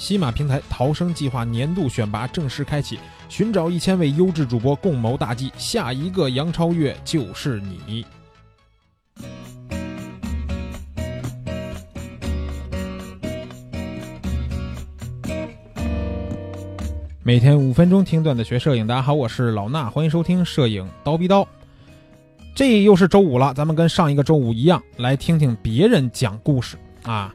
喜马平台逃生计划年度选拔正式开启，寻找一千位优质主播共谋大计，下一个杨超越就是你。每天五分钟听段子学摄影，大家好，我是老衲，欢迎收听摄影刀逼刀。这又是周五了，咱们跟上一个周五一样，来听听别人讲故事啊。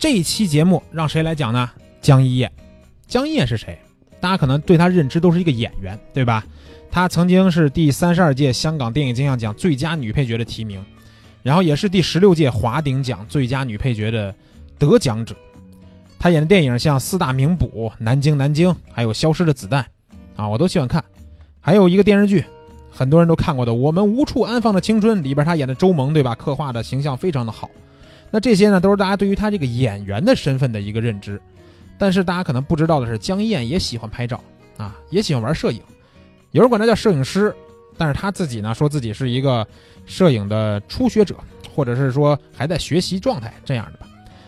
这一期节目让谁来讲呢？江一燕。江一燕是谁？大家可能对她认知都是一个演员，对吧？她曾经是第三十二届香港电影金像奖最佳女配角的提名，然后也是第十六届华鼎奖最佳女配角的得奖者。她演的电影像《四大名捕》《南京南京》，还有《消失的子弹》，啊，我都喜欢看。还有一个电视剧，很多人都看过的《我们无处安放的青春》，里边她演的周萌，对吧？刻画的形象非常的好。那这些呢，都是大家对于他这个演员的身份的一个认知。但是大家可能不知道的是，江一燕也喜欢拍照啊，也喜欢玩摄影。有人管他叫摄影师，但是他自己呢，说自己是一个摄影的初学者，或者是说还在学习状态这样的吧。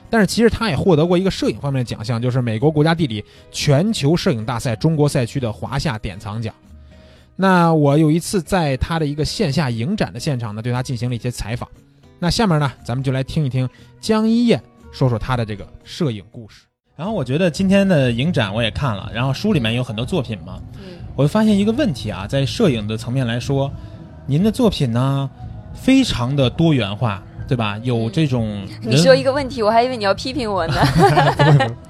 但是其实他也获得过一个摄影方面的奖项，就是美国国家地理全球摄影大赛中国赛区的华夏典藏奖。那我有一次在他的一个线下影展的现场呢，对他进行了一些采访。那下面呢，咱们就来听一听江一燕说说她的这个摄影故事。然后我觉得今天的影展我也看了，然后书里面有很多作品嘛，我就发现一个问题啊，在摄影的层面来说，您的作品呢非常的多元化，对吧？有这种你说一个问题，我还以为你要批评我呢。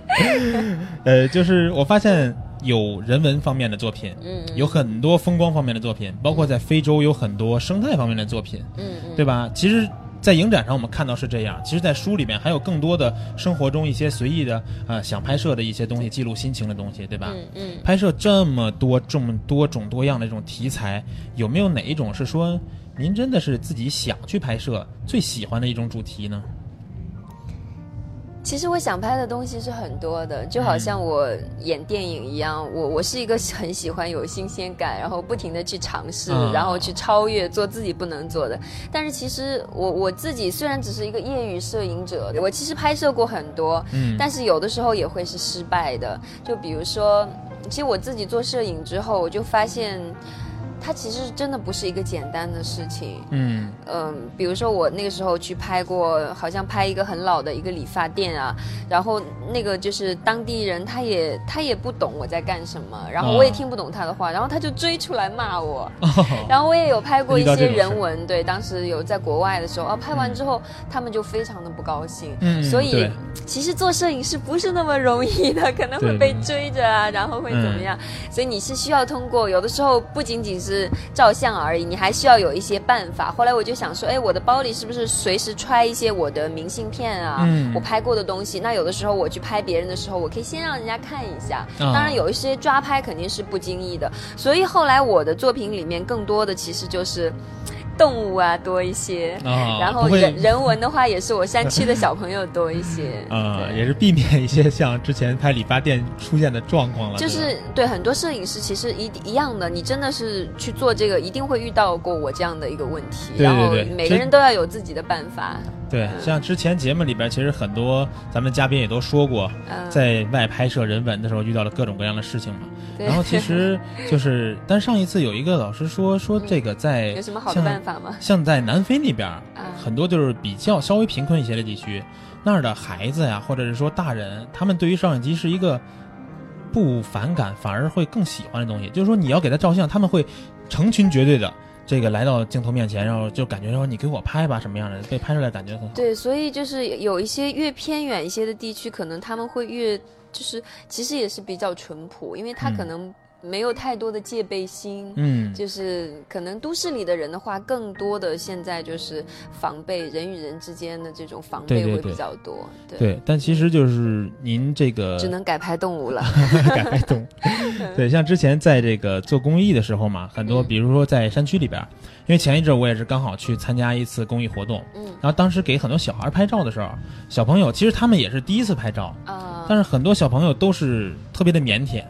呃，就是我发现有人文方面的作品，嗯，有很多风光方面的作品，包括在非洲有很多生态方面的作品，嗯，对吧？其实。在影展上，我们看到是这样。其实，在书里面还有更多的生活中一些随意的呃，想拍摄的一些东西，记录心情的东西，对吧？嗯嗯。拍摄这么多、这么多种多样的这种题材，有没有哪一种是说您真的是自己想去拍摄、最喜欢的一种主题呢？其实我想拍的东西是很多的，就好像我演电影一样，我我是一个很喜欢有新鲜感，然后不停的去尝试，然后去超越，做自己不能做的。但是其实我我自己虽然只是一个业余摄影者，我其实拍摄过很多，嗯，但是有的时候也会是失败的。就比如说，其实我自己做摄影之后，我就发现。它其实真的不是一个简单的事情。嗯嗯，比如说我那个时候去拍过，好像拍一个很老的一个理发店啊，然后那个就是当地人，他也他也不懂我在干什么，然后我也听不懂他的话，然后他就追出来骂我。然后我也有拍过一些人文，对，当时有在国外的时候啊，拍完之后他们就非常的不高兴。嗯，所以其实做摄影师不是那么容易的，可能会被追着啊，然后会怎么样？所以你是需要通过，有的时候不仅仅是。是照相而已，你还需要有一些办法。后来我就想说，哎，我的包里是不是随时揣一些我的明信片啊？我拍过的东西。那有的时候我去拍别人的时候，我可以先让人家看一下。当然，有一些抓拍肯定是不经意的。所以后来我的作品里面更多的其实就是。动物啊多一些，然后人人文的话也是我山区的小朋友多一些，啊，也是避免一些像之前拍理发店出现的状况了。就是对很多摄影师其实一一样的，你真的是去做这个，一定会遇到过我这样的一个问题。然后每个人都要有自己的办法。对，像之前节目里边，其实很多咱们嘉宾也都说过，在外拍摄人文的时候遇到了各种各样的事情嘛。然后其实就是，但上一次有一个老师说说这个在有什么好的办法吗？像在南非那边，很多就是比较稍微贫困一些的地区，那儿的孩子呀，或者是说大人，他们对于摄影机是一个不反感，反而会更喜欢的东西。就是说你要给他照相，他们会成群结队的。这个来到镜头面前，然后就感觉说你给我拍吧，什么样的被拍出来感觉很好。对，所以就是有一些越偏远一些的地区，可能他们会越就是其实也是比较淳朴，因为他可能。没有太多的戒备心，嗯，就是可能都市里的人的话，更多的现在就是防备人与人之间的这种防备会比较多，对。但其实就是您这个只能改拍动物了，改拍动物。对，像之前在这个做公益的时候嘛，很多比如说在山区里边，因为前一阵我也是刚好去参加一次公益活动，嗯，然后当时给很多小孩拍照的时候，小朋友其实他们也是第一次拍照啊，但是很多小朋友都是特别的腼腆。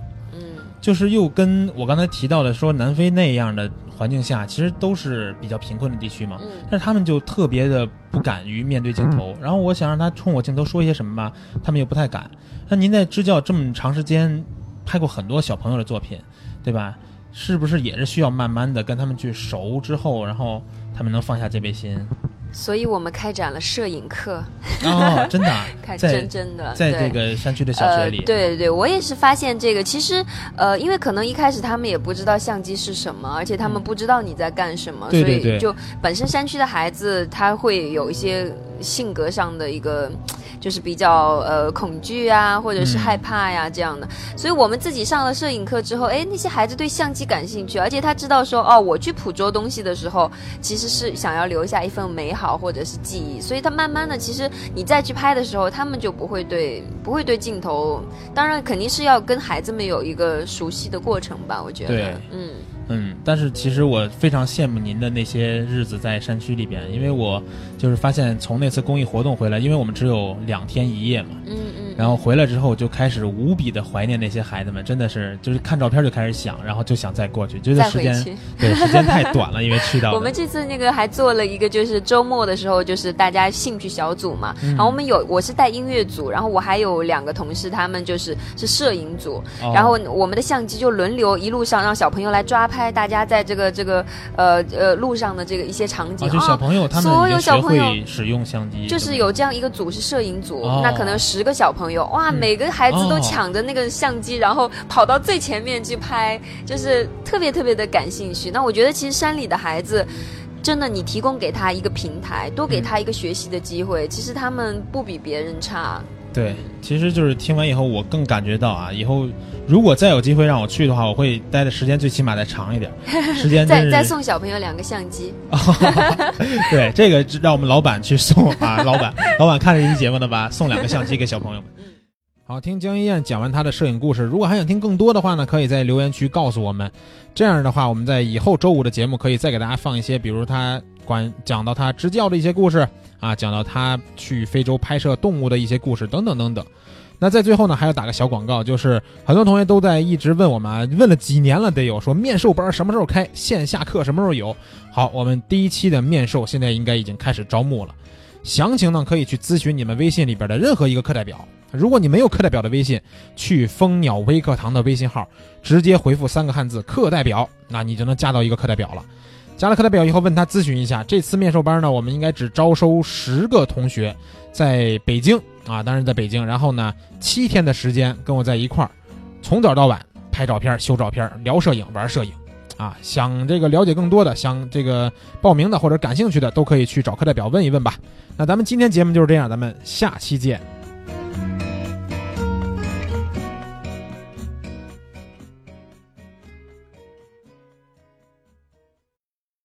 就是又跟我刚才提到的说南非那样的环境下，其实都是比较贫困的地区嘛。但是他们就特别的不敢于面对镜头。然后我想让他冲我镜头说一些什么吧，他们又不太敢。那您在支教这么长时间，拍过很多小朋友的作品，对吧？是不是也是需要慢慢的跟他们去熟之后，然后他们能放下戒备心？所以我们开展了摄影课。哦，真的，真真的，在这个山区的小学里，对对对，我也是发现这个，其实呃，因为可能一开始他们也不知道相机是什么，而且他们不知道你在干什么，所以就本身山区的孩子他会有一些性格上的一个。就是比较呃恐惧啊，或者是害怕呀这样的，所以我们自己上了摄影课之后，哎，那些孩子对相机感兴趣，而且他知道说，哦，我去捕捉东西的时候，其实是想要留下一份美好或者是记忆，所以他慢慢的，其实你再去拍的时候，他们就不会对不会对镜头，当然肯定是要跟孩子们有一个熟悉的过程吧，我觉得，嗯。嗯，但是其实我非常羡慕您的那些日子在山区里边，因为我就是发现从那次公益活动回来，因为我们只有两两天一夜嘛。然后回来之后就开始无比的怀念那些孩子们，真的是就是看照片就开始想，然后就想再过去，觉得时间 对时间太短了，因为去到我们这次那个还做了一个，就是周末的时候就是大家兴趣小组嘛，然后我们有我是带音乐组，然后我还有两个同事，他们就是是摄影组，然后我们的相机就轮流一路上让小朋友来抓拍大家在这个这个呃呃路上的这个一些场景，就小朋友他们所有小朋友使用相机，就是有这样一个组是摄影组，那可能十个小朋友。有哇，每个孩子都抢着那个相机，然后跑到最前面去拍，就是特别特别的感兴趣。那我觉得，其实山里的孩子，真的，你提供给他一个平台，多给他一个学习的机会，其实他们不比别人差。对，其实就是听完以后，我更感觉到啊，以后如果再有机会让我去的话，我会待的时间最起码再长一点，时间再再送小朋友两个相机。对，这个让我们老板去送啊，老板，老板看这期节目的吧，送两个相机给小朋友们。好，听江一燕讲完她的摄影故事，如果还想听更多的话呢，可以在留言区告诉我们。这样的话，我们在以后周五的节目可以再给大家放一些，比如她管讲到她支教的一些故事啊，讲到他去非洲拍摄动物的一些故事等等等等。那在最后呢，还要打个小广告，就是很多同学都在一直问我们，问了几年了，得有说面授班什么时候开，线下课什么时候有。好，我们第一期的面授现在应该已经开始招募了，详情呢可以去咨询你们微信里边的任何一个课代表。如果你没有课代表的微信，去蜂鸟微课堂的微信号，直接回复三个汉字“课代表”，那你就能加到一个课代表了。加了课代表以后，问他咨询一下，这次面授班呢，我们应该只招收十个同学，在北京啊，当然在北京。然后呢，七天的时间跟我在一块儿，从早到晚拍照片、修照片、聊摄影、玩摄影。啊，想这个了解更多的，想这个报名的或者感兴趣的，都可以去找课代表问一问吧。那咱们今天节目就是这样，咱们下期见。